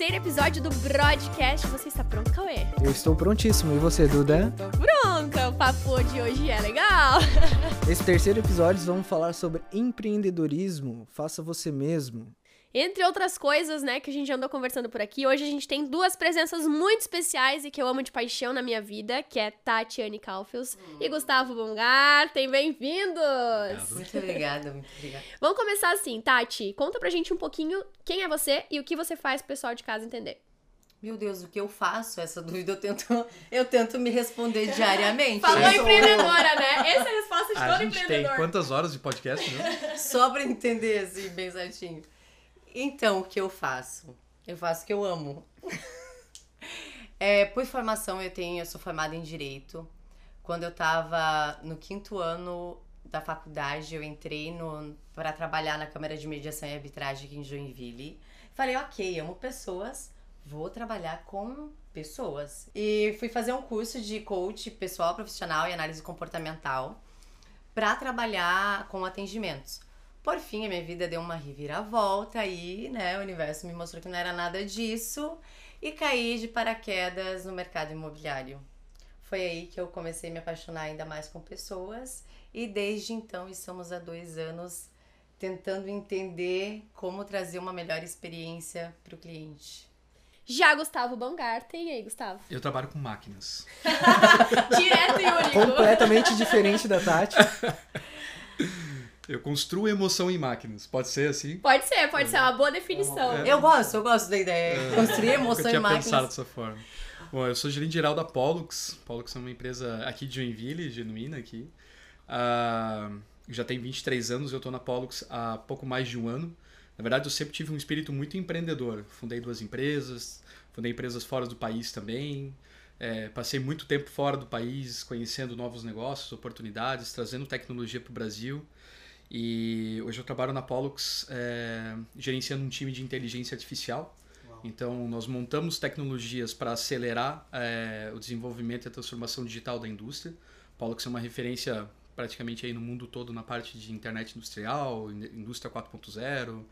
terceiro episódio do Broadcast. Você está pronto, Cauê? Eu estou prontíssimo. E você, Duda? Tô pronta. O papo de hoje é legal. Nesse terceiro episódio, vamos falar sobre empreendedorismo. Faça você mesmo. Entre outras coisas, né, que a gente andou conversando por aqui, hoje a gente tem duas presenças muito especiais e que eu amo de paixão na minha vida, que é Tatiane Kaufels hum. e Gustavo Bongarten. Bem-vindos! Muito obrigada, muito obrigada. Vamos começar assim, Tati, conta pra gente um pouquinho quem é você e o que você faz pro pessoal de casa entender. Meu Deus, o que eu faço? Essa dúvida eu tento, eu tento me responder diariamente. Falou empreendedora, né? Essa é a resposta de a todo empreendedor. A gente tem quantas horas de podcast, né? Só pra entender, assim, bem certinho. Então, o que eu faço? Eu faço o que eu amo. é, por formação, eu tenho, eu sou formada em Direito. Quando eu estava no quinto ano da faculdade, eu entrei para trabalhar na Câmara de Mediação e Arbitragem aqui em Joinville. Falei, ok, amo pessoas, vou trabalhar com pessoas. E fui fazer um curso de coach pessoal, profissional e análise comportamental para trabalhar com atendimentos. Por fim, a minha vida deu uma reviravolta e, né, o universo me mostrou que não era nada disso e caí de paraquedas no mercado imobiliário. Foi aí que eu comecei a me apaixonar ainda mais com pessoas e desde então estamos há dois anos tentando entender como trazer uma melhor experiência para o cliente. Já Gustavo Bangarten, e aí, Gustavo? Eu trabalho com máquinas. Direto e único. Completamente diferente da Tati. Eu construo emoção em máquinas. Pode ser assim? Pode ser, pode é. ser uma boa definição. É. Eu gosto, eu gosto da ideia. É. Construir emoção em máquinas. Eu tinha pensado dessa forma. Bom, eu sou gerente geral da Pollux. Pollux é uma empresa aqui de Joinville, genuína aqui. Uh, já tem 23 anos, eu estou na Pollux há pouco mais de um ano. Na verdade, eu sempre tive um espírito muito empreendedor. Fundei duas empresas, fundei empresas fora do país também. É, passei muito tempo fora do país, conhecendo novos negócios, oportunidades, trazendo tecnologia para o Brasil. E hoje eu trabalho na Pollux é, gerenciando um time de inteligência artificial. Uau. Então, nós montamos tecnologias para acelerar é, o desenvolvimento e a transformação digital da indústria. Pollux é uma referência praticamente aí no mundo todo na parte de internet industrial, indústria 4.0.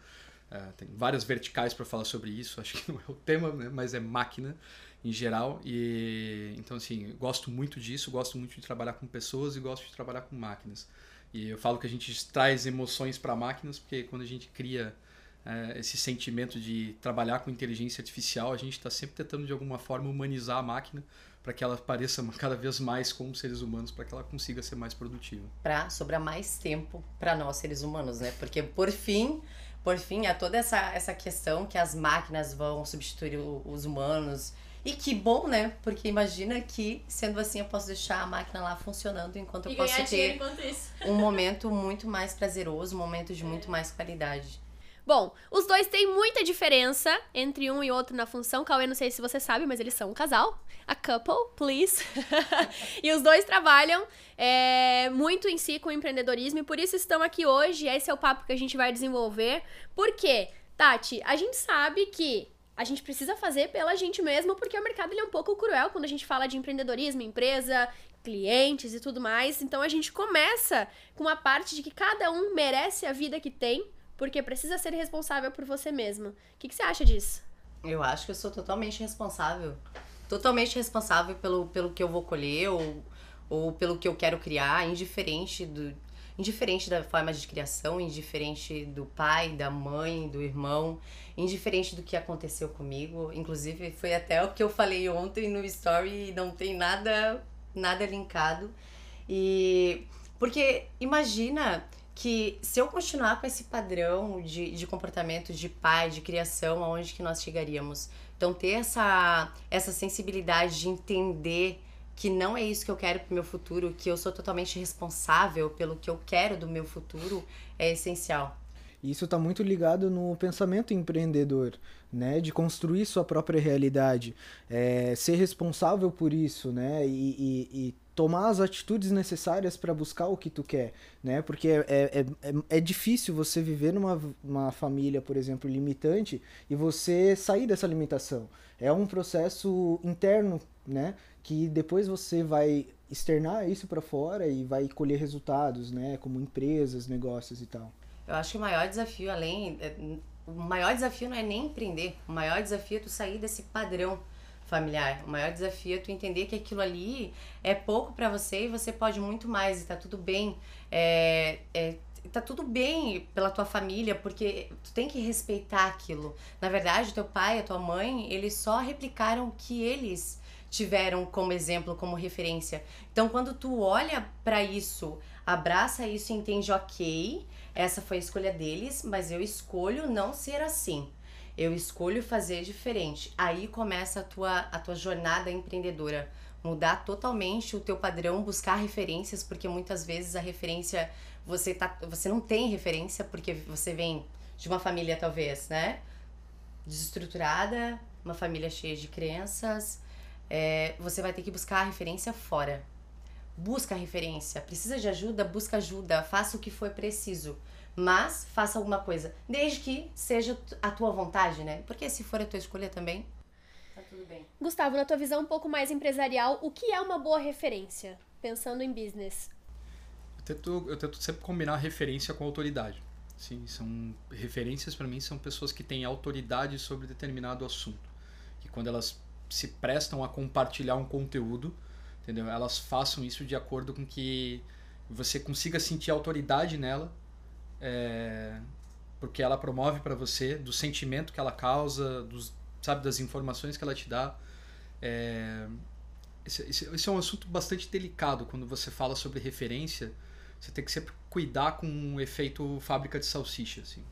É, tem várias verticais para falar sobre isso, acho que não é o tema, né? mas é máquina em geral. E então assim, gosto muito disso, gosto muito de trabalhar com pessoas e gosto de trabalhar com máquinas. E eu falo que a gente traz emoções para máquinas, porque quando a gente cria é, esse sentimento de trabalhar com inteligência artificial, a gente está sempre tentando de alguma forma humanizar a máquina para que ela pareça cada vez mais como seres humanos, para que ela consiga ser mais produtiva. Para sobrar mais tempo para nós seres humanos, né? Porque por fim, por fim, há toda essa, essa questão que as máquinas vão substituir os humanos e que bom, né? Porque imagina que, sendo assim, eu posso deixar a máquina lá funcionando enquanto e eu posso ter um momento muito mais prazeroso, um momento de muito mais qualidade. Bom, os dois têm muita diferença entre um e outro na função. Cauê, não sei se você sabe, mas eles são um casal. A couple, please. e os dois trabalham é, muito em si com empreendedorismo e por isso estão aqui hoje. Esse é o papo que a gente vai desenvolver. Por quê? Tati, a gente sabe que a gente precisa fazer pela gente mesmo, porque o mercado ele é um pouco cruel quando a gente fala de empreendedorismo, empresa, clientes e tudo mais. Então a gente começa com a parte de que cada um merece a vida que tem, porque precisa ser responsável por você mesmo. O que, que você acha disso? Eu acho que eu sou totalmente responsável. Totalmente responsável pelo, pelo que eu vou colher ou, ou pelo que eu quero criar, indiferente do, indiferente da forma de criação, indiferente do pai, da mãe, do irmão, indiferente do que aconteceu comigo. Inclusive, foi até o que eu falei ontem no story e não tem nada, nada linkado. E porque imagina que se eu continuar com esse padrão de, de comportamento de pai, de criação, aonde que nós chegaríamos? Então ter essa, essa sensibilidade de entender que não é isso que eu quero pro meu futuro, que eu sou totalmente responsável pelo que eu quero do meu futuro, é essencial. Isso está muito ligado no pensamento empreendedor, né? De construir sua própria realidade, é, ser responsável por isso, né? E, e, e tomar as atitudes necessárias para buscar o que tu quer, né? Porque é, é, é, é, difícil você viver numa uma família, por exemplo, limitante e você sair dessa limitação. É um processo interno, né? que depois você vai externar isso para fora e vai colher resultados, né, como empresas, negócios e tal. Eu acho que o maior desafio, além, é, o maior desafio não é nem empreender, o maior desafio é tu sair desse padrão familiar. O maior desafio é tu entender que aquilo ali é pouco para você e você pode muito mais e tá tudo bem. É, é, tá tudo bem pela tua família, porque tu tem que respeitar aquilo. Na verdade, teu pai, a tua mãe, eles só replicaram o que eles tiveram como exemplo, como referência. Então, quando tu olha para isso, abraça isso e entende, ok, essa foi a escolha deles, mas eu escolho não ser assim. Eu escolho fazer diferente. Aí começa a tua, a tua jornada empreendedora. Mudar totalmente o teu padrão, buscar referências, porque muitas vezes a referência você tá, você não tem referência porque você vem de uma família talvez, né, desestruturada, uma família cheia de crenças, é, você vai ter que buscar a referência fora. Busca a referência. Precisa de ajuda? Busca ajuda. Faça o que for preciso. Mas faça alguma coisa. Desde que seja a tua vontade, né? Porque se for a tua escolha também, tá tudo bem. Gustavo, na tua visão um pouco mais empresarial, o que é uma boa referência? Pensando em business. Eu tento, eu tento sempre combinar referência com autoridade. Sim, são referências para mim são pessoas que têm autoridade sobre determinado assunto. Que quando elas se prestam a compartilhar um conteúdo, entendeu? Elas façam isso de acordo com que você consiga sentir autoridade nela, é, porque ela promove para você, do sentimento que ela causa, dos, sabe, das informações que ela te dá. É, esse, esse, esse, é um assunto bastante delicado quando você fala sobre referência. Você tem que sempre cuidar com o efeito fábrica de salsicha, assim.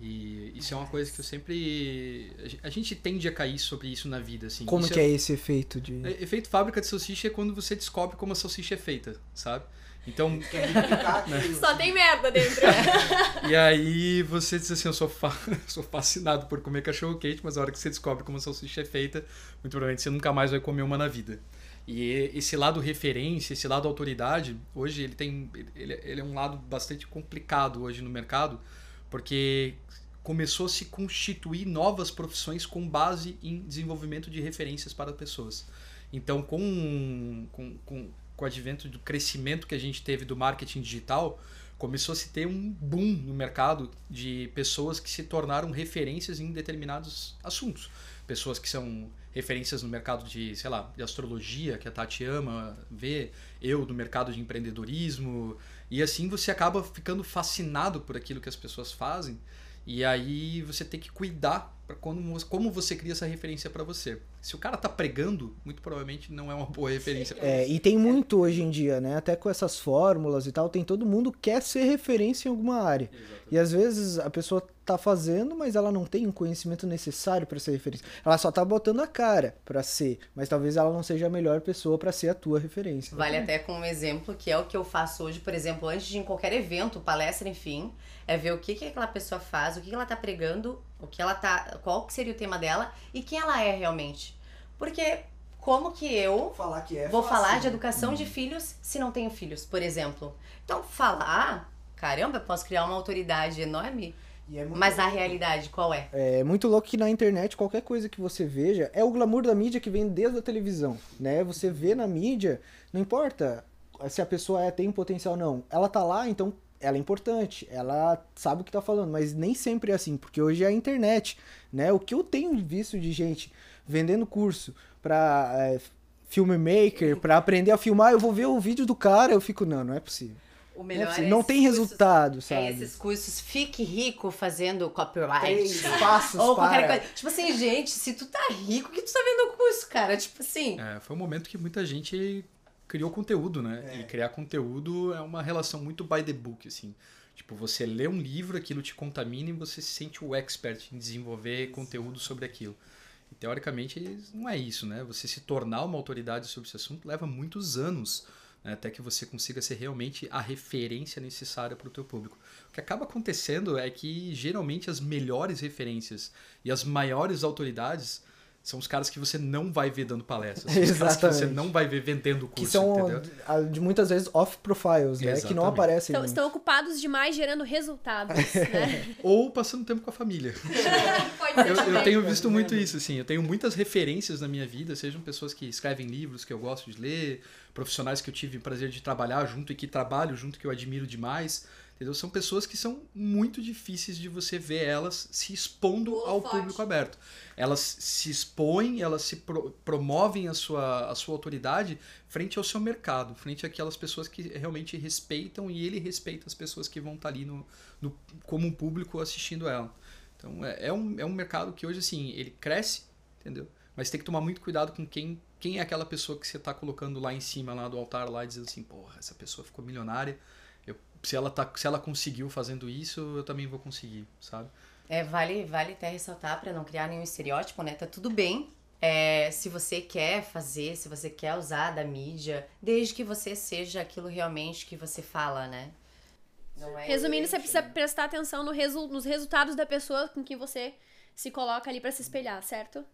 E isso é uma coisa que eu sempre. A gente tende a cair sobre isso na vida, assim. Como isso que é... é... esse efeito de. É, efeito fábrica de salsicha é quando você descobre como a salsicha é feita, sabe? Então. né? Só tem merda dentro. e aí você diz assim: eu sou, fa... sou fascinado por comer cachorro quente, mas a hora que você descobre como a salsicha é feita, muito provavelmente você nunca mais vai comer uma na vida. E esse lado referência, esse lado autoridade, hoje ele tem. Ele, ele é um lado bastante complicado hoje no mercado, porque começou a se constituir novas profissões com base em desenvolvimento de referências para pessoas. Então, com, com, com, com o advento do crescimento que a gente teve do marketing digital, começou a se ter um boom no mercado de pessoas que se tornaram referências em determinados assuntos. Pessoas que são referências no mercado de, sei lá, de astrologia, que a Tati ama ver, eu no mercado de empreendedorismo, e assim você acaba ficando fascinado por aquilo que as pessoas fazem e aí você tem que cuidar para como, como você cria essa referência para você. Se o cara tá pregando, muito provavelmente não é uma boa referência para é, você. E tem muito hoje em dia, né? Até com essas fórmulas e tal, tem todo mundo quer ser referência em alguma área. Exatamente. E às vezes a pessoa tá fazendo, mas ela não tem o conhecimento necessário para ser referência. Ela só tá botando a cara para ser, mas talvez ela não seja a melhor pessoa para ser a tua referência. Vale até como exemplo, que é o que eu faço hoje, por exemplo, antes de em qualquer evento, palestra, enfim, é ver o que, que aquela pessoa faz, o que, que ela tá pregando, o que ela tá. qual que seria o tema dela e quem ela é realmente. Porque como que eu falar que é vou fácil, falar de educação de filhos se não tenho filhos, por exemplo? Então, falar, caramba, eu posso criar uma autoridade enorme. É Mas na realidade, qual é? É muito louco que na internet qualquer coisa que você veja é o glamour da mídia que vem desde a televisão, né? Você vê na mídia, não importa se a pessoa é, tem potencial ou não, ela tá lá, então ela é importante, ela sabe o que tá falando, mas nem sempre é assim, porque hoje é a internet, né? O que eu tenho visto de gente vendendo curso para é, filmmaker, para aprender a filmar, eu vou ver o vídeo do cara, eu fico, não, não é possível. O melhor não, é não tem cursos, resultado, sabe? É esses cursos Fique Rico fazendo copyright. Três passos Ou qualquer para. coisa. Tipo assim, gente, se tu tá rico, que tu tá vendo o curso, cara? Tipo assim. É, foi um momento que muita gente criou conteúdo, né? É. E criar conteúdo é uma relação muito by the book, assim. Tipo, você lê um livro, aquilo te contamina e você se sente o expert em desenvolver conteúdo sobre aquilo. E, teoricamente, não é isso, né? Você se tornar uma autoridade sobre esse assunto leva muitos anos né? Até que você consiga ser realmente a referência necessária para o teu público. O que acaba acontecendo é que, geralmente, as melhores referências e as maiores autoridades são os caras que você não vai ver dando palestras. São os caras que você não vai ver vendendo curso, que são, entendeu? De muitas vezes off-profiles, né? Que não aparecem. Estão, estão ocupados demais gerando resultados, né? Ou passando tempo com a família. eu, eu tenho visto muito isso, assim. Eu tenho muitas referências na minha vida, sejam pessoas que escrevem livros que eu gosto de ler, profissionais que eu tive o prazer de trabalhar junto e que trabalho junto, que eu admiro demais. Entendeu? São pessoas que são muito difíceis de você ver elas se expondo ao forte. público aberto. Elas se expõem, elas se pro- promovem a sua, a sua autoridade frente ao seu mercado, frente àquelas pessoas que realmente respeitam e ele respeita as pessoas que vão estar ali no, no, como um público assistindo ela. Então é, é, um, é um mercado que hoje, assim, ele cresce, entendeu? Mas tem que tomar muito cuidado com quem, quem é aquela pessoa que você está colocando lá em cima, lá do altar, lá, dizendo assim, porra, essa pessoa ficou milionária. Se, ela tá, se ela conseguiu fazendo isso, eu também vou conseguir, sabe? É, vale, vale até ressaltar para não criar nenhum estereótipo, né? Tá tudo bem. é, se você quer fazer, se você quer usar da mídia, desde que você seja aquilo realmente que você fala, né? Não é Resumindo, você precisa prestar atenção no resu- nos resultados da pessoa com quem você se coloca ali pra se espelhar, certo?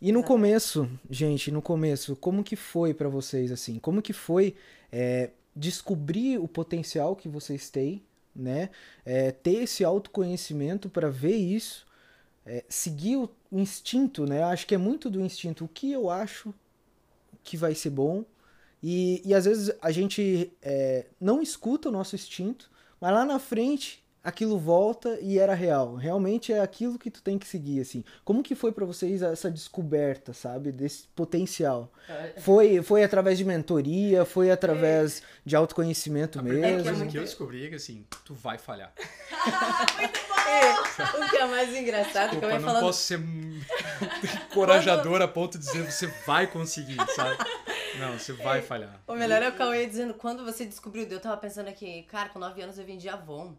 E no começo, gente, no começo, como que foi pra vocês assim? Como que foi é, descobrir o potencial que vocês têm, né? É, ter esse autoconhecimento pra ver isso, é, seguir o instinto, né? Acho que é muito do instinto. O que eu acho que vai ser bom e, e às vezes a gente é, não escuta o nosso instinto, mas lá na frente aquilo volta e era real. Realmente é aquilo que tu tem que seguir, assim. Como que foi pra vocês essa descoberta, sabe, desse potencial? Foi, foi através de mentoria, foi através de autoconhecimento A mesmo? coisa muito- que eu descobri é que assim, tu vai falhar. É, o que é mais engraçado, que eu Desculpa, ia não falando. posso ser encorajador a ponto de dizer você vai conseguir, sabe? Não, você vai falhar. O melhor é o Cauê dizendo, quando você descobriu, eu tava pensando aqui, cara, com 9 anos eu vendia Avon.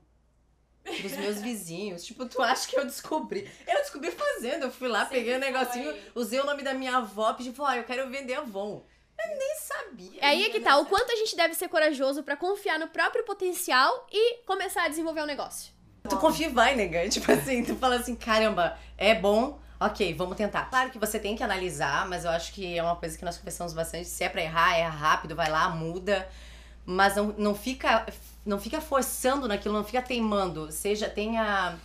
Pros meus vizinhos. Tipo, tu acha que eu descobri? Eu descobri fazendo. Eu fui lá, peguei o negocinho, usei o nome da minha avó, pedi, ó, eu quero vender Avon. Eu nem sabia. É aí é que tá, o quanto a gente deve ser corajoso pra confiar no próprio potencial e começar a desenvolver um negócio. Tu confia e vai, nega. Tipo assim, tu fala assim, caramba, é bom, ok, vamos tentar. Claro que você tem que analisar, mas eu acho que é uma coisa que nós conversamos bastante. Se é pra errar, erra rápido, vai lá, muda. Mas não, não fica não fica forçando naquilo, não fica teimando. Seja, tenha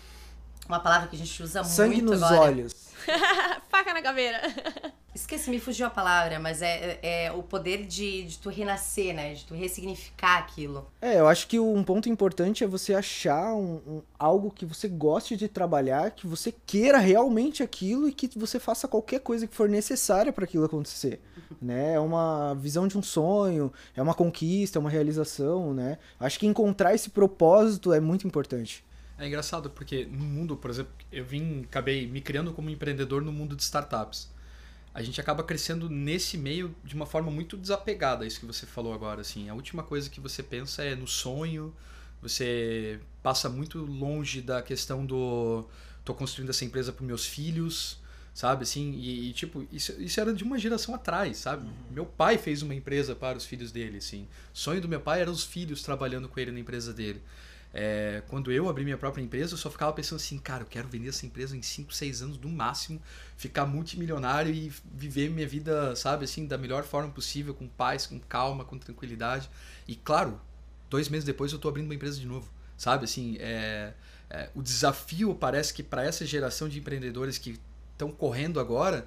uma palavra que a gente usa Sangue muito nos agora. olhos. Faca na caveira. Esqueci, me fugiu a palavra, mas é, é o poder de, de tu renascer, né? De tu ressignificar aquilo. É, eu acho que um ponto importante é você achar um, um- algo que você goste de trabalhar, que você queira realmente aquilo e que você faça qualquer coisa que for necessária para aquilo acontecer, né? É uma visão de um sonho, é uma conquista, é uma realização, né? Acho que encontrar esse propósito é muito importante. É engraçado porque no mundo, por exemplo, eu vim, acabei me criando como empreendedor no mundo de startups. A gente acaba crescendo nesse meio de uma forma muito desapegada, isso que você falou agora, assim. A última coisa que você pensa é no sonho, você passa muito longe da questão do tô construindo essa empresa para meus filhos, sabe, assim, e, e, tipo, isso, isso era de uma geração atrás, sabe? Meu pai fez uma empresa para os filhos dele, assim. O sonho do meu pai era os filhos trabalhando com ele na empresa dele. É, quando eu abri minha própria empresa, eu só ficava pensando assim, cara, eu quero vender essa empresa em 5, 6 anos no máximo, ficar multimilionário e viver minha vida, sabe, assim, da melhor forma possível, com paz, com calma, com tranquilidade. E claro, dois meses depois eu tô abrindo uma empresa de novo, sabe, assim, é, é, o desafio parece que para essa geração de empreendedores que estão correndo agora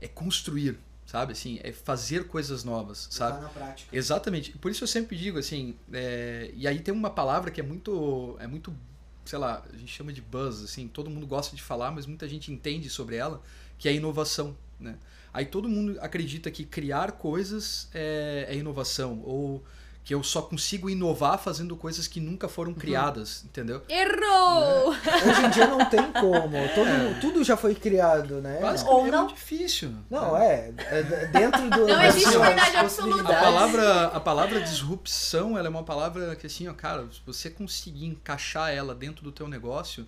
é construir, sabe, assim, é fazer coisas novas, sabe? na prática. Exatamente. Por isso eu sempre digo assim, é, e aí tem uma palavra que é muito, é muito, sei lá, a gente chama de buzz, assim, todo mundo gosta de falar, mas muita gente entende sobre ela, que é inovação, né? Aí todo mundo acredita que criar coisas é, é inovação, ou que eu só consigo inovar fazendo coisas que nunca foram criadas, entendeu? Errou! Hoje em dia não tem como. Todo, Tudo já foi criado, né? Ou é não. muito difícil. Não, é. é dentro do. Não existe verdade absoluta. A palavra, a palavra disrupção, ela é uma palavra que assim, ó, cara, se você conseguir encaixar ela dentro do teu negócio,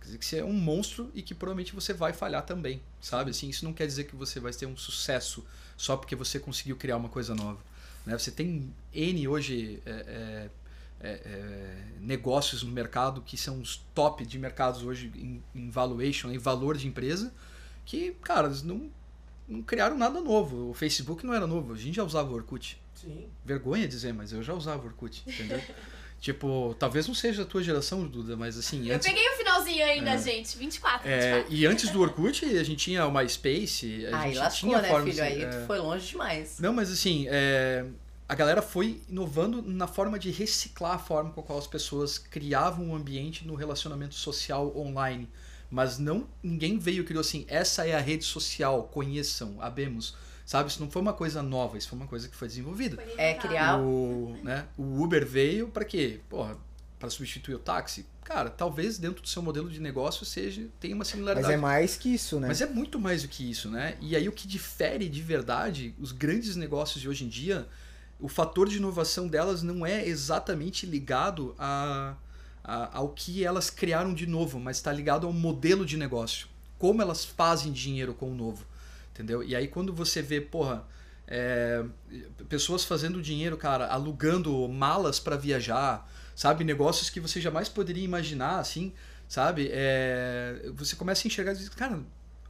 quer dizer que você é um monstro e que provavelmente você vai falhar também, sabe? Assim, isso não quer dizer que você vai ter um sucesso só porque você conseguiu criar uma coisa nova. Né? Você tem N hoje é, é, é, é, negócios no mercado que são os top de mercados hoje em, em valuation, em valor de empresa, que, cara, eles não, não criaram nada novo. O Facebook não era novo, a gente já usava o Orkut. Sim. Vergonha dizer, mas eu já usava o Orkut, entendeu? tipo, talvez não seja da tua geração, Duda, mas assim, Eu antes, peguei o finalzinho ainda, É. gente. 24, é, 24. e antes do Orkut, a gente tinha o MySpace, a Aí gente lascou, tinha né, formas filho? Aí é, tu foi longe demais. Não, mas assim, é, a galera foi inovando na forma de reciclar a forma com a qual as pessoas criavam um ambiente no relacionamento social online. Mas não ninguém veio e criou assim, essa é a rede social, conheçam, abemos. Sabe, isso não foi uma coisa nova, isso foi uma coisa que foi desenvolvida. É criar. O, né, o Uber veio para quê? Porra, para substituir o táxi? Cara, talvez dentro do seu modelo de negócio seja tenha uma similaridade. Mas é mais que isso, né? Mas é muito mais do que isso, né? E aí o que difere de verdade os grandes negócios de hoje em dia, o fator de inovação delas não é exatamente ligado a, a ao que elas criaram de novo, mas está ligado ao modelo de negócio. Como elas fazem dinheiro com o novo. Entendeu? E aí quando você vê, porra, é, pessoas fazendo dinheiro, cara, alugando malas para viajar, sabe? Negócios que você jamais poderia imaginar, assim, sabe? É, você começa a enxergar e diz, cara,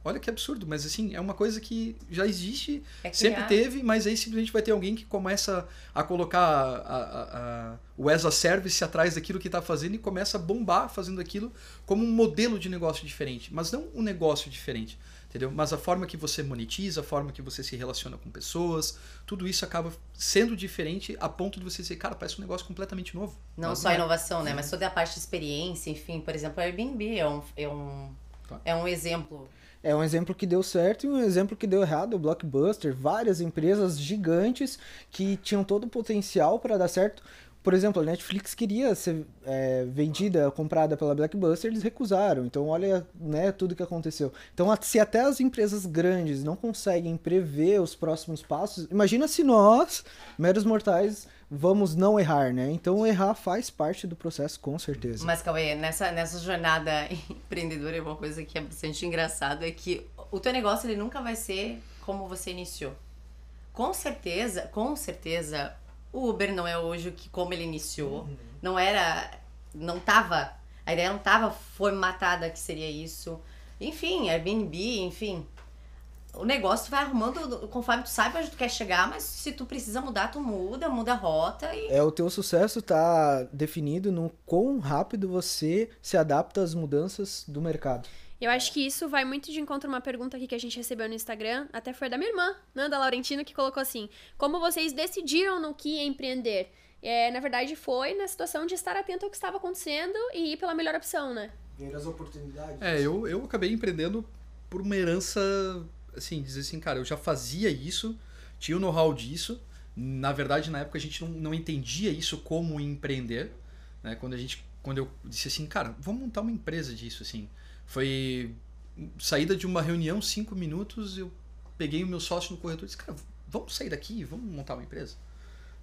olha que absurdo, mas assim, é uma coisa que já existe, É sempre teve, mas aí simplesmente vai ter alguém que começa a colocar a- a- a- o as a service atrás daquilo que está fazendo e começa a bombar fazendo aquilo como um modelo de negócio diferente, mas não um negócio diferente. Entendeu? Mas a forma que você monetiza, a forma que você se relaciona com pessoas, tudo isso acaba sendo diferente a ponto de você dizer, cara, parece um negócio completamente novo. Não Mas só a é. inovação, né? Mas toda a parte de experiência, enfim. Por exemplo, o Airbnb é um, é um, Tá. é um exemplo. É um exemplo que deu certo e um exemplo que deu errado. O Blockbuster, várias empresas gigantes que tinham todo o potencial para dar certo. Por exemplo, a Netflix queria ser é, vendida, comprada pela Blockbuster, eles recusaram. Então, olha né, tudo que aconteceu. Então, se até as empresas grandes não conseguem prever os próximos passos, imagina se nós, meros mortais, vamos não errar, né? Então, errar faz parte do processo, com certeza. Mas, Cauê, nessa, nessa jornada empreendedora, uma coisa que é bastante engraçado é que o teu negócio ele nunca vai ser como você iniciou. Com certeza, com certeza, o Uber não é hoje o que como ele iniciou. Não era, não tava, a ideia não tava formatada que seria isso. Enfim, Airbnb, enfim. O negócio vai arrumando conforme tu sabe onde tu quer chegar, mas se tu precisa mudar, tu muda, muda a rota e É, o teu sucesso tá definido no quão rápido você se adapta às mudanças do mercado. Eu acho que isso vai muito de encontro a uma pergunta aqui que a gente recebeu no Instagram, até foi da minha irmã, Nanda Laurentino, que colocou assim: Como vocês decidiram no que empreender? É, na verdade, foi na situação de estar atento ao que estava acontecendo e ir pela melhor opção, né? Ver as oportunidades. É, eu, eu acabei empreendendo por uma herança, assim, dizer assim, cara, eu já fazia isso, tinha o know-how disso. Na verdade, na época a gente não, não entendia isso como empreender, né? Quando a gente, quando eu disse assim, cara, vamos montar uma empresa disso, assim. Foi saída de uma reunião, cinco minutos, eu peguei o meu sócio no corredor e disse, cara, vamos sair daqui, vamos montar uma empresa.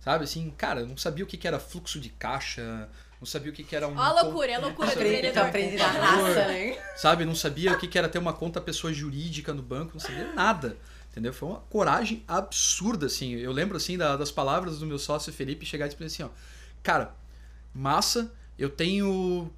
Sabe, assim, cara, eu não sabia o que que era fluxo de caixa, não sabia o que que era um... Ó a loucura, é a loucura do empreendedor. aprende na raça, né? sabe? Não sabia o que que era ter uma conta pessoa jurídica no banco, não sabia nada. Entendeu? Foi uma coragem absurda, assim. Eu lembro, assim, da- das palavras do meu sócio Felipe chegar e dizer assim, ó. Cara, massa, eu tenho...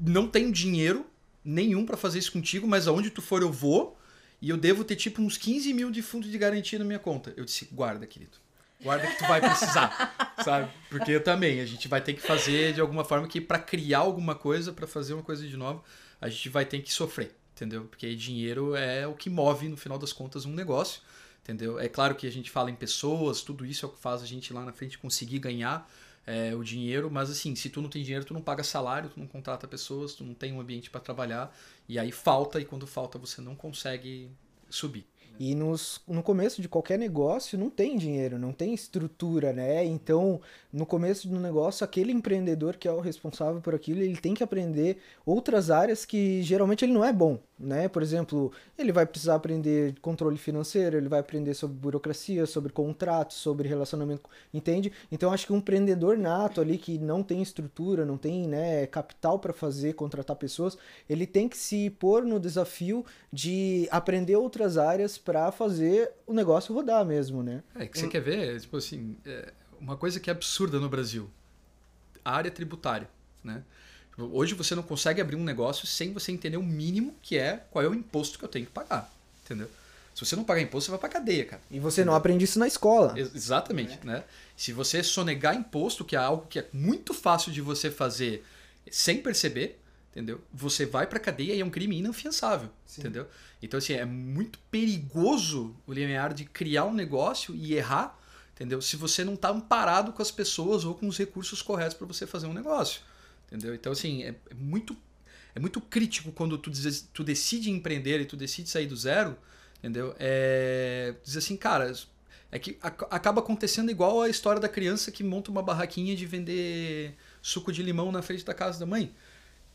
Não tenho dinheiro nenhum pra fazer isso contigo, mas aonde tu for eu vou. E eu devo ter, tipo, uns 15 mil de fundo de garantia na minha conta. Eu disse, guarda, querido. Guarda que tu vai precisar, sabe? Porque eu também, a gente vai ter que fazer de alguma forma que pra criar alguma coisa, pra fazer uma coisa de novo, a gente vai ter que sofrer, entendeu? Porque dinheiro é o que move, no final das contas, um negócio, entendeu? É claro que a gente fala em pessoas, tudo isso é o que faz a gente lá na frente conseguir ganhar é, o dinheiro, mas assim, se tu não tem dinheiro, tu não paga salário, tu não contrata pessoas, tu não tem um ambiente pra trabalhar, e aí falta, e quando falta você não consegue subir. E nos, no começo de qualquer negócio não tem dinheiro, não tem estrutura, né? Então, no começo do negócio, aquele empreendedor que é o responsável por aquilo, ele tem que aprender outras áreas que geralmente ele não é bom, né? Por exemplo, ele vai precisar aprender controle financeiro, ele vai aprender sobre burocracia, sobre contratos, sobre relacionamento, entende? Então, acho que um empreendedor nato ali que não tem estrutura, não tem, né, capital para fazer, contratar pessoas, ele tem que se pôr no desafio de aprender outras áreas para fazer o negócio rodar mesmo, né? É, que você quer ver, tipo assim, é, uma coisa que é absurda no Brasil. A área tributária, né? Hoje você não consegue abrir um negócio sem você entender o mínimo que é qual é o imposto que eu tenho que pagar, entendeu? Se você não pagar imposto, você vai pra cadeia, cara. E você não aprende isso na escola. Ex- Exatamente, né? Se você sonegar imposto, que é algo que é muito fácil de você fazer sem perceber, entendeu? Você vai pra cadeia e é um crime inafiançável, entendeu? Então, assim, é muito perigoso o limiar de criar um negócio e errar, entendeu? Se você não tá amparado com as pessoas ou com os recursos corretos para você fazer um negócio, entendeu? Então, assim, é, é, muito é muito crítico quando tu, diz, tu decide empreender e tu decide sair do zero, entendeu? É, diz assim, cara, é que acaba acontecendo igual a história da criança que monta uma barraquinha de vender suco de limão na frente da casa da mãe.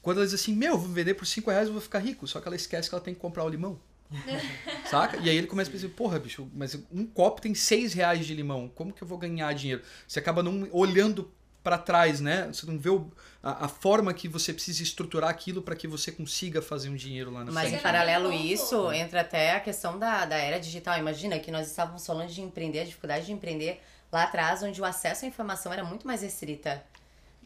Quando ela diz assim, meu, vou vender por 5 reais, eu vou ficar rico. Só que ela esquece que ela tem que comprar o limão. Saca? E aí ele começa a pensar, porra, bicho, mas um copo tem 6 reais de limão. Como que eu vou ganhar dinheiro? Você acaba não olhando para trás, né? Você não vê o, a, a, forma que você precisa estruturar aquilo para que você consiga fazer um dinheiro lá na Mas frente. Mas em paralelo a isso, entra até a questão da, da era digital. Imagina que nós estávamos falando de empreender, a dificuldade de empreender lá atrás, onde o acesso à informação era muito mais restrita.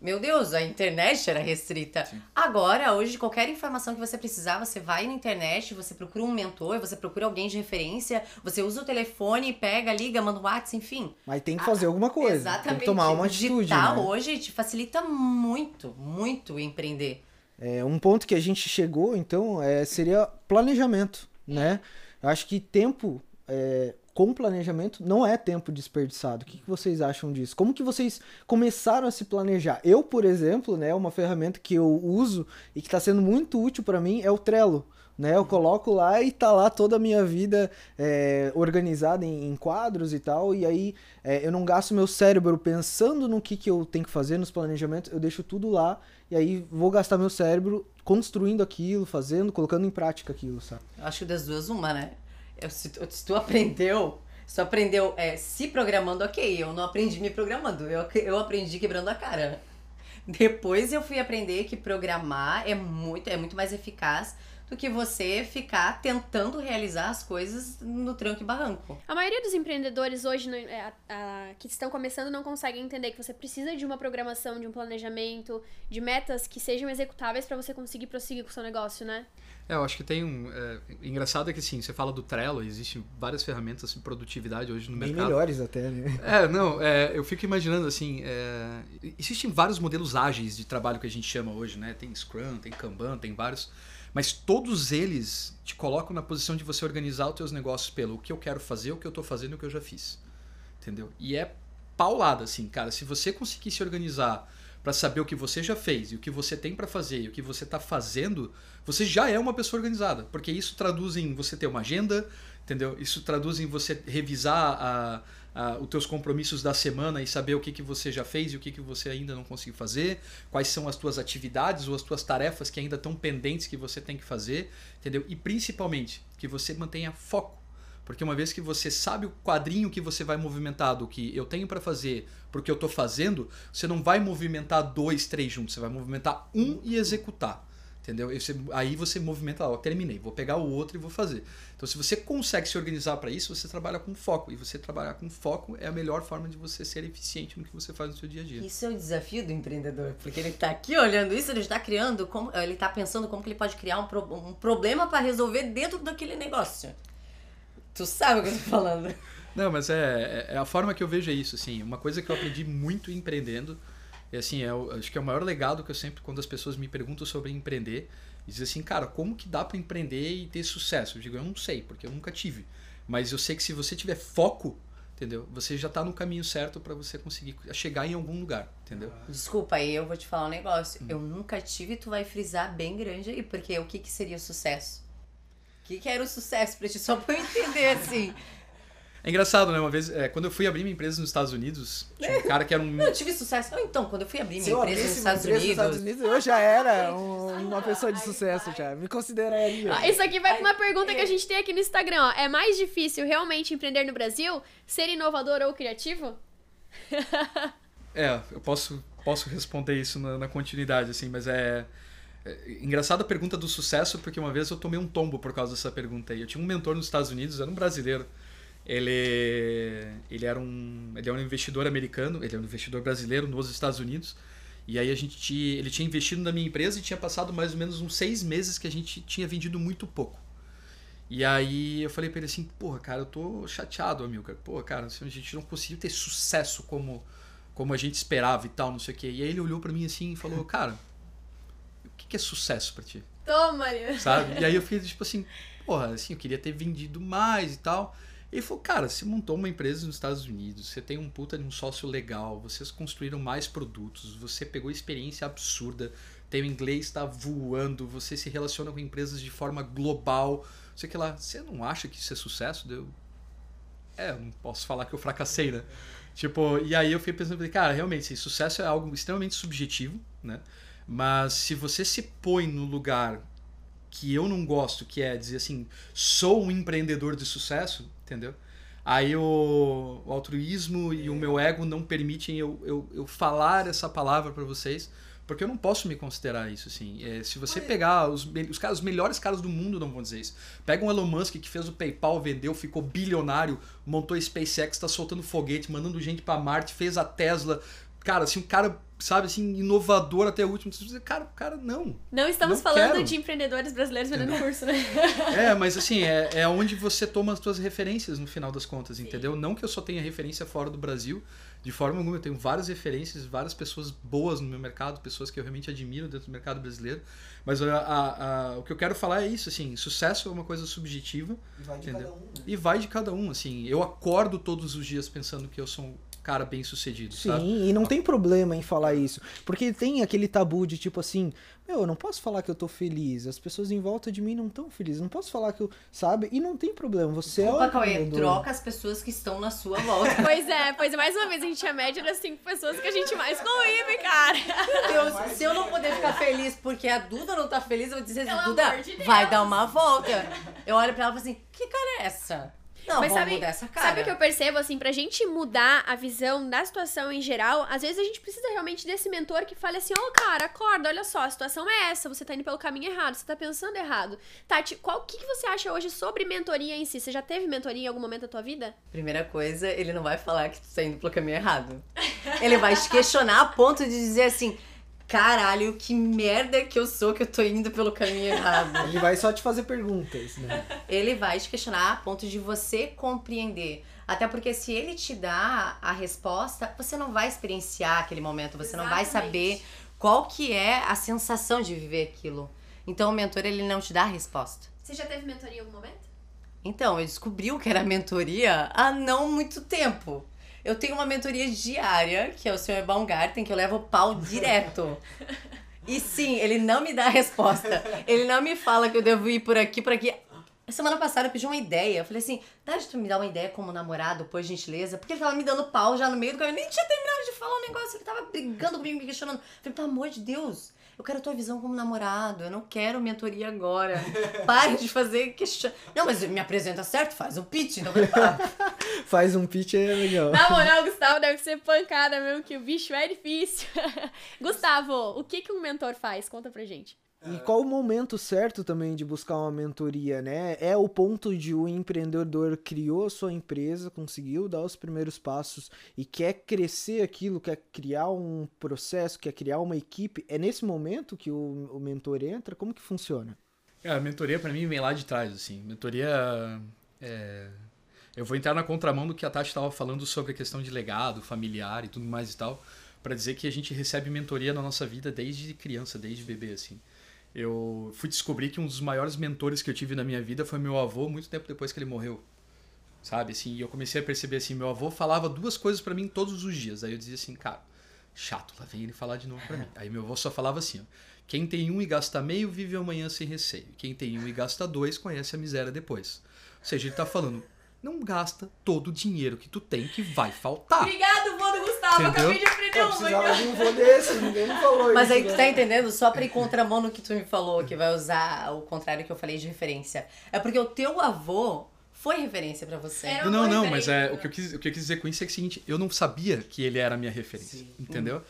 Meu Deus, a internet era restrita. Sim. Agora, hoje, qualquer informação que você precisar, você vai na internet, você procura um mentor, você procura alguém de referência, você usa o telefone, pega, liga, manda um WhatsApp, enfim. Mas tem que fazer ah, alguma coisa. Exatamente. Tem que tomar uma atitude. Digital né? hoje te facilita muito, muito empreender. É, um ponto que a gente chegou, então, é, seria planejamento, né? Eu acho que tempo é, com planejamento não é tempo desperdiçado. O que, que, vocês acham disso? Como que vocês começaram a se planejar? Eu, por exemplo, né, uma ferramenta que eu uso e que está sendo muito útil para mim é o Trello. Né, eu coloco lá e tá lá toda a minha vida é, organizada em, em, quadros e tal, e aí é, eu não gasto meu cérebro pensando no que, que eu tenho que fazer nos planejamentos, eu deixo tudo lá, e aí vou gastar meu cérebro construindo aquilo, fazendo, colocando em prática aquilo, sabe? Acho que das duas, uma, né? Se, se tu aprendeu, se tu aprendeu é, se programando, ok. Eu não aprendi me programando, eu, eu aprendi quebrando a cara. Depois eu fui aprender que programar é muito, é muito mais eficaz do que você ficar tentando realizar as coisas no tranco e barranco. A maioria dos empreendedores hoje é, a, a, que estão começando não conseguem entender que você precisa de uma programação, de um planejamento, de metas que sejam executáveis para você conseguir prosseguir com o seu negócio, né? É, eu acho que tem um. É, engraçado é que sim, você fala do Trello, existem várias ferramentas de produtividade hoje no Bem mercado. melhores até, né? É, não, é, eu fico imaginando assim. É, existem vários modelos ágeis de trabalho que a gente chama hoje, né? Tem Scrum, tem Kanban, tem vários. Mas todos eles te colocam na posição de você organizar os teus negócios pelo o que eu quero fazer, o que eu estou fazendo e o que eu já fiz. Entendeu? E é paulada, assim, cara. Se você conseguir se organizar para saber o que você já fez e o que você tem para fazer e o que você está fazendo, você já é uma pessoa organizada, porque isso traduz em você ter uma agenda, entendeu? Isso traduz em você revisar a, a, os teus compromissos da semana e saber o que, que você já fez e o que, que você ainda não conseguiu fazer, quais são as tuas atividades ou as tuas tarefas que ainda estão pendentes que você tem que fazer, entendeu? E principalmente que você mantenha foco porque uma vez que você sabe o quadrinho que você vai movimentar do que eu tenho para fazer, porque eu estou fazendo, você não vai movimentar dois, três juntos, você vai movimentar um e executar. Entendeu? Você, aí você movimenta, ó, terminei, vou pegar o outro e vou fazer. Então, se você consegue se organizar para isso, você trabalha com foco. E você trabalhar com foco é a melhor forma de você ser eficiente no que você faz no seu dia a dia. Isso é o desafio do empreendedor, porque ele está aqui olhando isso, ele está criando, como, ele está pensando como que ele pode criar um, pro, um problema para resolver dentro daquele negócio. Tu sabe o que eu tô falando. Não, mas é, é, é a forma que eu vejo isso, assim. Uma coisa que eu aprendi muito empreendendo, e assim, é, acho que é o maior legado que eu sempre, quando as pessoas me perguntam sobre empreender, diz assim, cara, como que dá para empreender e ter sucesso? Eu digo, eu não sei, porque eu nunca tive. Mas eu sei que se você tiver foco, entendeu? Você já está no caminho certo para você conseguir chegar em algum lugar, entendeu? Desculpa, aí eu vou te falar um negócio. Hum. Eu nunca tive, tu vai frisar bem grande aí, porque o que, que seria o sucesso? O que, que era o sucesso pra ti? Só pra eu entender, assim. É engraçado, né? Uma vez, é, quando eu fui abrir minha empresa nos Estados Unidos, tinha um cara que era um. Eu tive sucesso. então, quando eu fui abrir minha empresa nos Estados, Unidos... nos Estados Unidos. Eu já era um, uma pessoa de sucesso, já. Me consideraria. Ah, isso aqui vai pra uma pergunta que a gente tem aqui no Instagram, ó. É mais difícil realmente empreender no Brasil? Ser inovador ou criativo? é, eu posso, posso responder isso na, na continuidade, assim, mas é. É, engraçada a pergunta do sucesso, porque uma vez eu tomei um tombo por causa dessa pergunta aí. Eu tinha um mentor nos Estados Unidos, era um brasileiro. Ele, ele, era um, ele era um investidor americano, ele é um investidor brasileiro nos Estados Unidos. E aí a gente tinha, ele tinha investido na minha empresa e tinha passado mais ou menos uns seis meses que a gente tinha vendido muito pouco. E aí eu falei para ele assim, porra, cara, eu tô chateado, amigo. Porra, cara, a gente não conseguiu ter sucesso como, como a gente esperava e tal, não sei o quê. E aí ele olhou para mim assim e falou, cara, que, que é sucesso para ti? Toma, Maria. Sabe? E aí eu fiz tipo assim, porra, assim, eu queria ter vendido mais e tal. Ele falou, cara, você montou uma empresa nos Estados Unidos, você tem um puta de um sócio legal, vocês construíram mais produtos, você pegou experiência absurda, teu inglês está voando, você se relaciona com empresas de forma global, sei que lá, você não acha que isso é sucesso? Deu. É, não posso falar que eu fracassei, né? Tipo, e aí eu fiquei pensando, cara, realmente, sucesso é algo extremamente subjetivo, né? Mas se você se põe no lugar que eu não gosto, que é dizer assim, sou um empreendedor de sucesso, entendeu? Aí o, o altruísmo e o meu ego não permitem eu, eu, eu falar essa palavra para vocês, porque eu não posso me considerar isso, assim. É, se você pegar os, os, caras, os melhores caras do mundo não vão dizer isso. Pega um Elon Musk que fez o PayPal, vendeu, ficou bilionário, montou a SpaceX, tá soltando foguete, mandando gente para Marte, fez a Tesla. Cara, assim, um cara sabe, assim, inovador até o último. Cara, cara, não. Não estamos Não falando quero. de empreendedores brasileiros vendendo curso, né? É, mas assim, é, é onde você toma as suas referências no final das contas, entendeu? Não que eu só tenha referência fora do Brasil, de forma alguma. Eu tenho várias referências, várias pessoas boas no meu mercado, pessoas que eu realmente admiro dentro do mercado brasileiro. Mas a- a- a- o que eu quero falar é isso, assim, sucesso é uma coisa subjetiva E vai de Entendeu? cada um, né? e vai de cada um, assim. Eu acordo todos os dias pensando que eu sou cara bem sucedido, sabe? Sim, e não tem problema em falar isso. Porque tem aquele tabu de tipo assim, meu, eu não posso falar que eu tô feliz. As pessoas em volta de mim não estão felizes. Não posso falar que eu. Sabe? E não tem problema. Você é Opa, o Cauê, troca as pessoas que estão na sua volta. Pois é, pois é, mais uma vez a gente é a média das cinco pessoas que a gente mais convive, cara. Meu Deus, se eu não puder ficar feliz porque a Duda não tá feliz, eu vou dizer assim, Pelo Duda, de vai dar uma volta. Eu olho pra ela e falo assim, que cara é essa? Não, Mas sabe, sabe o que eu percebo, assim, pra gente mudar a visão da situação em geral, às vezes a gente precisa realmente desse mentor que fale assim, ô cara, acorda, olha só, a situação é essa, você tá indo pelo caminho errado, você tá pensando errado. Tati, qual que, que você acha hoje sobre mentoria em si? Você já teve mentoria em algum momento da tua vida? Primeira coisa, ele não vai falar que tu tá indo pelo caminho errado. Ele vai te questionar a ponto de dizer assim, caralho, que merda que eu sou que eu tô indo pelo caminho errado. Ele vai só te fazer perguntas, né? Ele vai te questionar a ponto de você compreender. Até porque se ele te dá a resposta, você não vai experienciar aquele momento, você não vai Exatamente. saber qual que é a sensação de viver aquilo. Então o mentor ele não te dá a resposta. Você já teve mentoria em algum momento? Então, eu descobri o que era mentoria há não muito tempo. Eu tenho uma mentoria diária, que é o Sr. Baumgarten, que eu levo pau direto. E sim, ele não me dá a resposta. Ele não me fala que eu devo ir por aqui, por aqui. Semana passada eu pedi uma ideia. Eu falei assim, dá de tu me dar uma ideia como namorado, por gentileza? Porque ele tava me dando pau já no meio do caminho. Eu nem tinha terminado de falar um negócio. Ele tava brigando comigo, me questionando. Eu falei, pelo amor de Deus, eu quero a tua visão como namorado. Eu não quero mentoria agora. Pare de fazer question... Não, mas me apresenta certo, faz um pitch. Então, "Ah, Faz um pitch é legal. Na moral, Gustavo, deve ser pancada mesmo, que o bicho é difícil. Gustavo, o que, que um mentor faz? Conta pra gente. E qual o momento certo também de buscar uma mentoria, né? É o ponto de o empreendedor criou a sua empresa, conseguiu dar os primeiros passos e quer crescer aquilo, quer criar um processo, quer criar uma equipe. É nesse momento que o, o mentor entra? Como que funciona? É, a mentoria pra mim vem lá de trás, assim. Mentoria é... Eu vou entrar na contramão do que a Tati estava falando sobre a questão de legado familiar e tudo mais e tal, para dizer que a gente recebe mentoria na nossa vida desde criança, desde bebê, assim. Eu fui descobrir que um dos maiores mentores que eu tive na minha vida foi meu avô, muito tempo depois que ele morreu. Sabe, assim, e eu comecei a perceber assim, meu avô falava duas coisas para mim todos os dias. Aí eu dizia assim, cara, chato, lá vem ele falar de novo pra mim. Aí meu avô só falava assim, ó, quem tem um e gasta meio, vive amanhã sem receio. Quem tem um e gasta dois, conhece a miséria depois. Ou seja, ele tá falando, não gasta todo o dinheiro que tu tem que vai faltar. Obrigado, vô do Gustavo. Entendeu? Acabei de aprender Eu uma. precisava de um vô desse, ninguém me falou Mas isso. aí tu né? tá entendendo? Só pra ir contramão no que tu me falou, que vai usar o contrário que eu falei de referência. É porque o teu avô foi referência pra você. Era Não, não, mas é, o, que eu quis, o que eu quis dizer com isso é que é o seguinte, eu não sabia que ele era a minha referência, Sim. entendeu?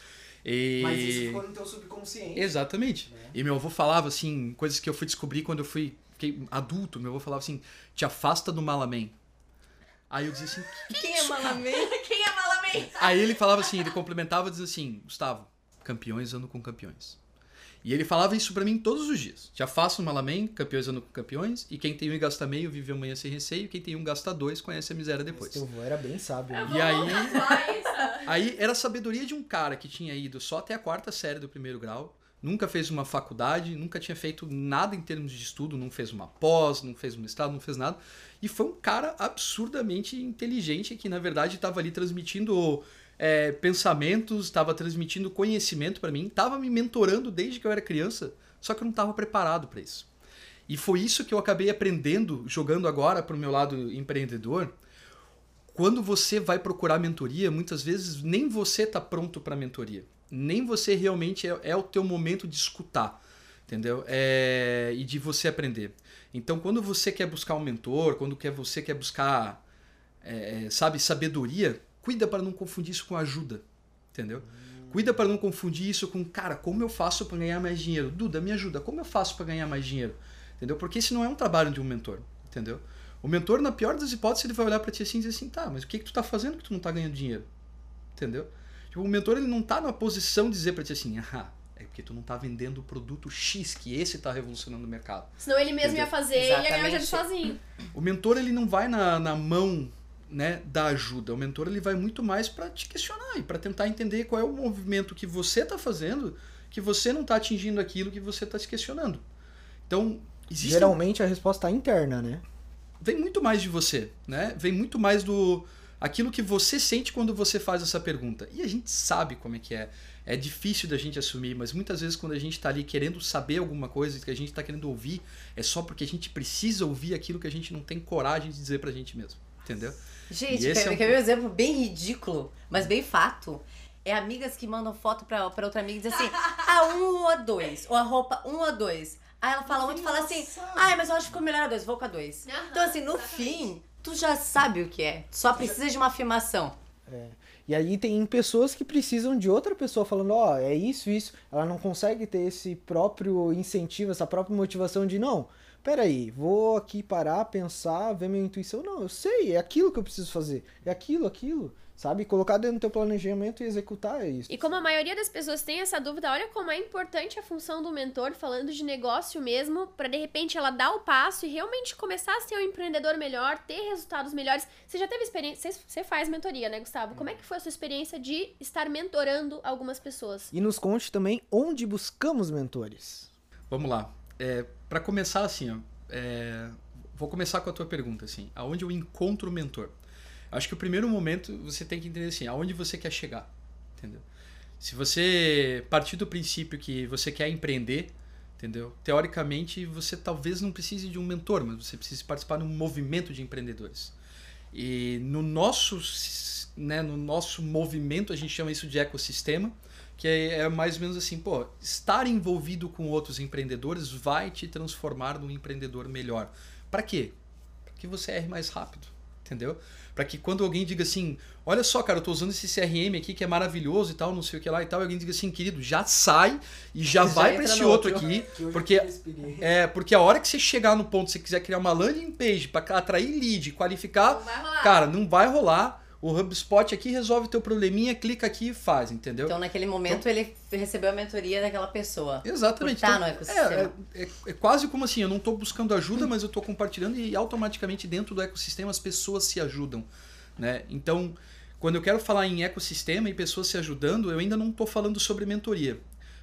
E... Mas isso ficou no teu subconsciente. Exatamente. E meu avô falava assim, coisas que eu fui descobrir quando eu fui fiquei adulto, meu avô falava assim, te afasta do malamém. Aí eu dizia assim, Quem é Malamê? Quem é Malamém? Aí ele falava assim, ele complementava e dizia assim, Gustavo, campeões andam com campeões. E ele falava isso pra mim todos os dias. Já faço um malamém, campeões andam com campeões, e quem tem um e gasta meio vive amanhã sem receio, quem tem um gasta dois conhece a miséria depois. Teu vô era bem sábio. né? E aí, aí era a sabedoria de um cara que tinha ido só até a quarta série do primeiro grau, nunca fez uma faculdade, nunca tinha feito nada em termos de estudo, não fez uma pós, não fez um mestrado, não fez nada. E foi um cara absurdamente inteligente que, na verdade, estava ali transmitindo é, pensamentos, estava transmitindo conhecimento para mim, estava me mentorando desde que eu era criança, só que eu não estava preparado para isso. E foi isso que eu acabei aprendendo, jogando agora para o meu lado empreendedor. Quando você vai procurar mentoria, muitas vezes nem você está pronto para mentoria. Nem você realmente é, é, o teu momento de escutar, entendeu? É, e de você aprender. Então, quando você quer buscar um mentor, quando quer, você quer buscar, é, sabe, sabedoria, cuida para não confundir isso com ajuda, entendeu? Cuida para não confundir isso com, cara, como eu faço para ganhar mais dinheiro? Duda, me ajuda, como eu faço para ganhar mais dinheiro? Entendeu? Porque esse não é um trabalho de um mentor, entendeu? O mentor, na pior das hipóteses, ele vai olhar para ti assim e dizer assim, tá, mas o que que tu tá fazendo que tu não tá ganhando dinheiro? Entendeu? Tipo, o mentor, ele não tá na posição de dizer para ti assim, ah, é porque tu não tá vendendo o produto X, que esse tá revolucionando o mercado. Senão ele mesmo Entendeu? ia fazer e ia ganhar dinheiro sozinho. O mentor, ele não vai na, na mão né, da ajuda. O mentor ele vai muito mais para te questionar e para tentar entender qual é o movimento que você está fazendo, que você não está atingindo aquilo que você está se questionando. Então, Existe Geralmente a resposta é interna, né? Vem muito mais de você, né? Vem muito mais do aquilo que você sente quando você faz essa pergunta. E a gente sabe como é que é. É difícil da gente assumir, mas muitas vezes quando a gente está ali querendo saber alguma coisa, que a gente está querendo ouvir, é só porque a gente precisa ouvir aquilo que a gente não tem coragem de dizer pra gente mesmo. Entendeu? Gente, quer, é um... quer ver um exemplo bem ridículo, mas bem fato? É amigas que mandam foto pra, pra outra amiga e dizem assim, a ah, um ou a dois, ou a roupa um ou a dois. Aí ela fala e fala assim, ai, mas eu acho que ficou melhor a dois, vou com a dois. Uhum, então, assim, no fim, tu já sabe o que é. Só precisa de uma afirmação. É. E aí tem pessoas que precisam de outra pessoa falando, ó, oh, é isso, isso. Ela não consegue ter esse próprio incentivo, essa própria motivação de, não, peraí, vou aqui parar, pensar, ver minha intuição. Não, eu sei, é aquilo que eu preciso fazer. É aquilo, aquilo. Sabe? Colocar dentro do teu planejamento e executar é isso. E como a maioria das pessoas tem essa dúvida, olha como é importante a função do mentor, falando de negócio mesmo, para de repente ela dar o passo e realmente começar a ser um empreendedor melhor, ter resultados melhores. Você já teve experiência, você faz mentoria, né, Gustavo? Como é que foi a sua experiência de estar mentorando algumas pessoas? E nos conte também onde buscamos mentores. Vamos lá. É, para começar assim, ó, é, vou começar com a tua pergunta assim, aonde eu encontro o mentor? Acho que o primeiro momento você tem que entender assim, aonde você quer chegar, entendeu? Se você partir do princípio que você quer empreender, entendeu? Teoricamente, você talvez não precise de um mentor, mas você precisa participar de um movimento de empreendedores. E no nosso, né, no nosso movimento, a gente chama isso de ecossistema, que é, é mais ou menos assim, pô, estar envolvido com outros empreendedores vai te transformar num empreendedor melhor. Para quê? Para que você erre mais rápido, entendeu? para que quando alguém diga assim, olha só, cara, eu tô usando esse CRM aqui que é maravilhoso e tal, não sei o que lá e tal, e alguém diga assim, querido, já sai e já, já vai para esse outro, outro aqui, porque é porque a hora que você chegar no ponto, se você quiser criar uma landing page para atrair lead, qualificar, não cara, não vai rolar o HubSpot aqui resolve teu probleminha, clica aqui e faz, entendeu? Então, naquele momento, então, ele recebeu a mentoria daquela pessoa. Exatamente. Por tá então, no ecossistema. É, é, é, quase como assim, eu não estou buscando ajuda, mas eu estou compartilhando e automaticamente dentro do ecossistema as pessoas se ajudam. Né? Então, quando eu quero falar em ecossistema e pessoas se ajudando, eu ainda não estou falando sobre mentoria.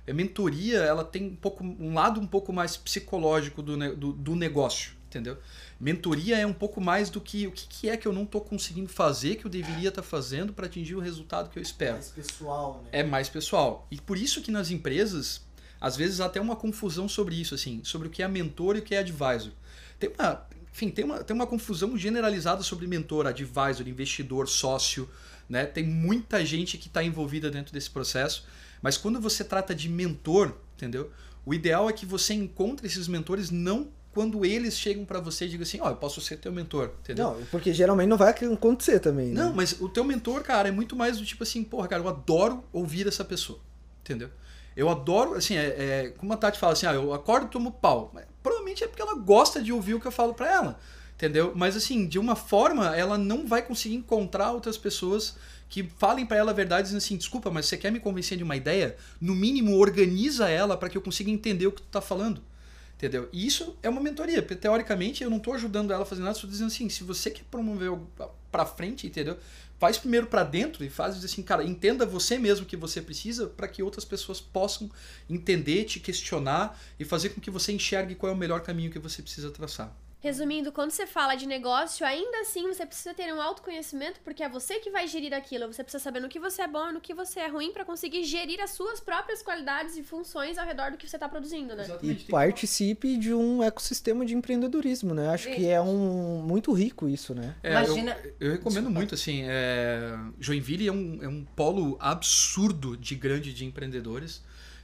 A mentoria ela tem um, pouco, um lado um pouco mais psicológico do, do, do negócio, entendeu? Mentoria é um pouco mais do que o que, que é que eu não estou conseguindo fazer que eu deveria estar tá fazendo para atingir o resultado que eu espero. É mais pessoal, né? É mais pessoal. E por isso que nas empresas, às vezes há até uma confusão sobre isso, assim, sobre o que é mentor e o que é advisor. Tem uma, enfim, tem uma, tem uma confusão generalizada sobre mentor, advisor, investidor, sócio, né? Tem muita gente que está envolvida dentro desse processo, mas quando você trata de mentor, entendeu? O ideal é que você encontre esses mentores não quando eles chegam para você e digam assim, ó, oh, eu posso ser teu mentor, entendeu? Não, porque geralmente não vai acontecer também, né? Não, mas o teu mentor, cara, é muito mais do tipo assim, porra, cara, eu adoro ouvir essa pessoa, entendeu? Eu adoro, assim, é, é como a Tati fala assim, ah, eu acordo e tomo pau. Mas, provavelmente é porque ela gosta de ouvir o que eu falo para ela, entendeu? Mas assim, de uma forma, ela não vai conseguir encontrar outras pessoas que falem para ela a verdade dizendo assim, desculpa, mas você quer me convencer de uma ideia? No mínimo, organiza ela para que eu consiga entender o que tu tá falando Entendeu? E isso é uma mentoria, porque teoricamente eu não tô ajudando ela a fazer nada, estou dizendo assim, se você quer promover pra frente, entendeu? Faz primeiro para dentro e faz assim, cara, entenda você mesmo o que você precisa para que outras pessoas possam entender, te questionar e fazer com que você enxergue qual é o melhor caminho que você precisa traçar. Resumindo, quando você fala de negócio, ainda assim você precisa ter um autoconhecimento, porque é você que vai gerir aquilo. Você precisa saber no que você é bom e no que você é ruim para conseguir gerir as suas próprias qualidades e funções ao redor do que você está produzindo, né? Exatamente. E participe de um ecossistema de empreendedorismo, né? Acho que é um muito rico isso, né? É, Imagina... eu, eu recomendo muito, assim, é... Joinville é um, é um polo absurdo de grande de empreendedores.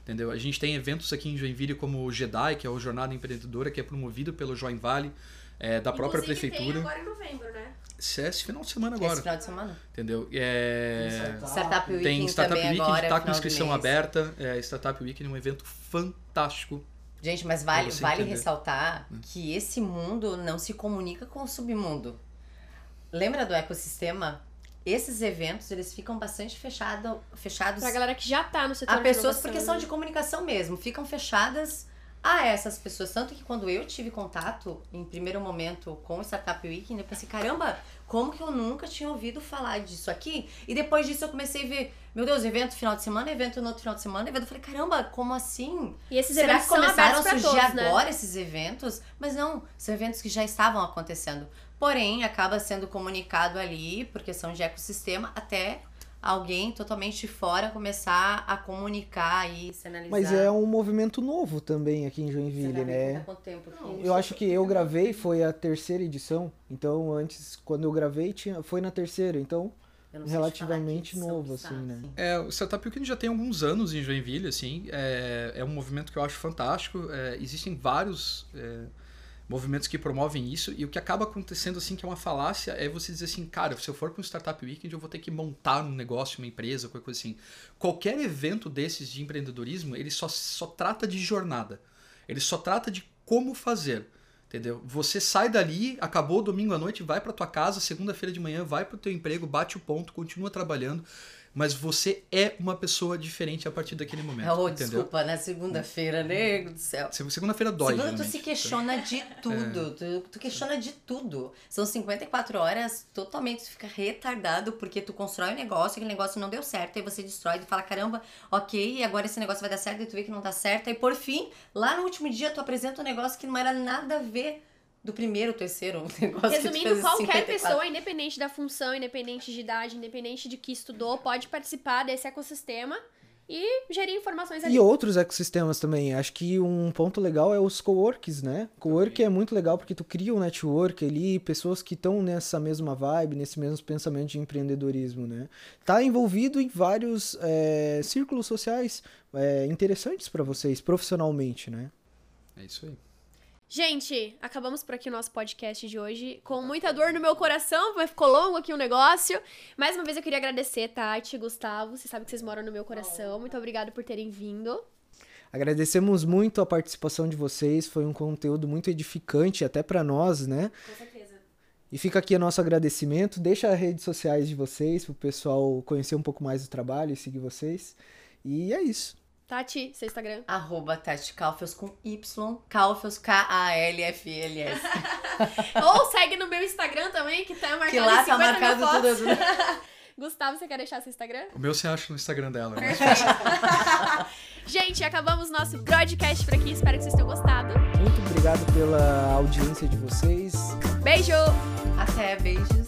Entendeu? A gente tem eventos aqui em Joinville como o JEDI, que é o Jornada Empreendedora, que é promovido pelo Join Valley, é, da própria prefeitura. Tem agora em novembro, né? Esse, esse final de semana agora. Esse final de semana. Entendeu? É... Startup Weekend Tem Startup Weekend, agora, tá com inscrição aberta. É, Startup Weekend é um evento fantástico. Gente, mas vale, vale ressaltar hum. que esse mundo não se comunica com o submundo. Lembra do ecossistema? Esses eventos, eles ficam bastante fechado, fechados... Pra galera que já tá no setor A pessoas, porque são né? de comunicação mesmo. Ficam fechadas a essas pessoas. Tanto que quando eu tive contato, em primeiro momento, com o Startup Weekend, eu pensei, caramba, como que eu nunca tinha ouvido falar disso aqui? E depois disso eu comecei a ver, meu Deus, evento final de semana, evento no outro final de semana, evento. Eu falei, caramba, como assim? E esses Será eventos que começaram a surgir todos, né? agora esses eventos? Mas não, são eventos que já estavam acontecendo. Porém, acaba sendo comunicado ali, por questão de ecossistema, até alguém totalmente fora começar a comunicar e sinalizar. Mas é um movimento novo também aqui em Joinville, né? Tempo Não, eu acho que eu gravei, foi a terceira edição. Então, antes, quando eu gravei, tinha, foi na terceira. Então, relativamente novo, assim, né? É, o Startup Weekend já tem alguns anos em Joinville, assim. É, é um movimento que eu acho fantástico. É, existem vários... É, movimentos que promovem isso, e o que acaba acontecendo assim, que é uma falácia, é você dizer assim, cara, se eu for para um Startup Weekend, eu vou ter que montar um negócio, uma empresa, qualquer coisa assim. Qualquer evento desses de empreendedorismo, ele só, só trata de jornada. Ele só trata de como fazer. Entendeu? Você sai dali, acabou domingo à noite, vai para tua casa, segunda-feira de manhã, vai para o teu emprego, bate o ponto, continua trabalhando mas você é uma pessoa diferente a partir daquele momento. Oh, desculpa, na segunda-feira, nego do céu. Segunda-feira dói. Segunda tu se questiona de tudo. É. Tu, tu, questiona de tudo. São 54 horas totalmente, tu fica retardado porque tu constrói um negócio, aquele negócio não deu certo, aí você destrói e fala, caramba, ok, agora esse negócio vai dar certo, e tu vê que não dá certo, e por fim, lá no último dia tu apresenta um negócio que não era nada a ver do primeiro, terceiro negócio Resumindo, qualquer pessoa, independente da função, independente de idade, independente de que estudou, pode participar desse ecossistema e gerir informações ali. E outros ecossistemas também. Acho que um ponto legal é os coworks, né? Cowork é muito legal porque tu cria um network ali, pessoas que estão nessa mesma vibe, nesse mesmo pensamento de empreendedorismo, né? Tá envolvido em vários é, círculos sociais é, interessantes para vocês profissionalmente, né? É isso aí. Gente, acabamos por aqui o nosso podcast de hoje. Com muita dor no meu coração, mas ficou longo aqui o negócio. Mais uma vez eu queria agradecer, Tati, Gustavo. Vocês sabem que vocês moram no meu coração. Muito obrigado por terem vindo. Agradecemos muito a participação de vocês. Foi um conteúdo muito edificante, até para nós, né? Com certeza. E fica aqui o nosso agradecimento. Deixa as redes sociais de vocês, para o pessoal conhecer um pouco mais do trabalho e seguir vocês. E é isso. Tati, seu Instagram. Arroba Tati Calfels com Y, Calfels, K-A-L-F-L-S. Ou segue no meu Instagram também, que tá marcado Que lá tá marcado tudo. Gustavo, você quer deixar seu Instagram? O meu você acha no Instagram dela. Né? Gente, acabamos nosso broadcast por aqui. Espero que vocês tenham gostado. Muito obrigado pela audiência de vocês. Beijo! Até, beijo.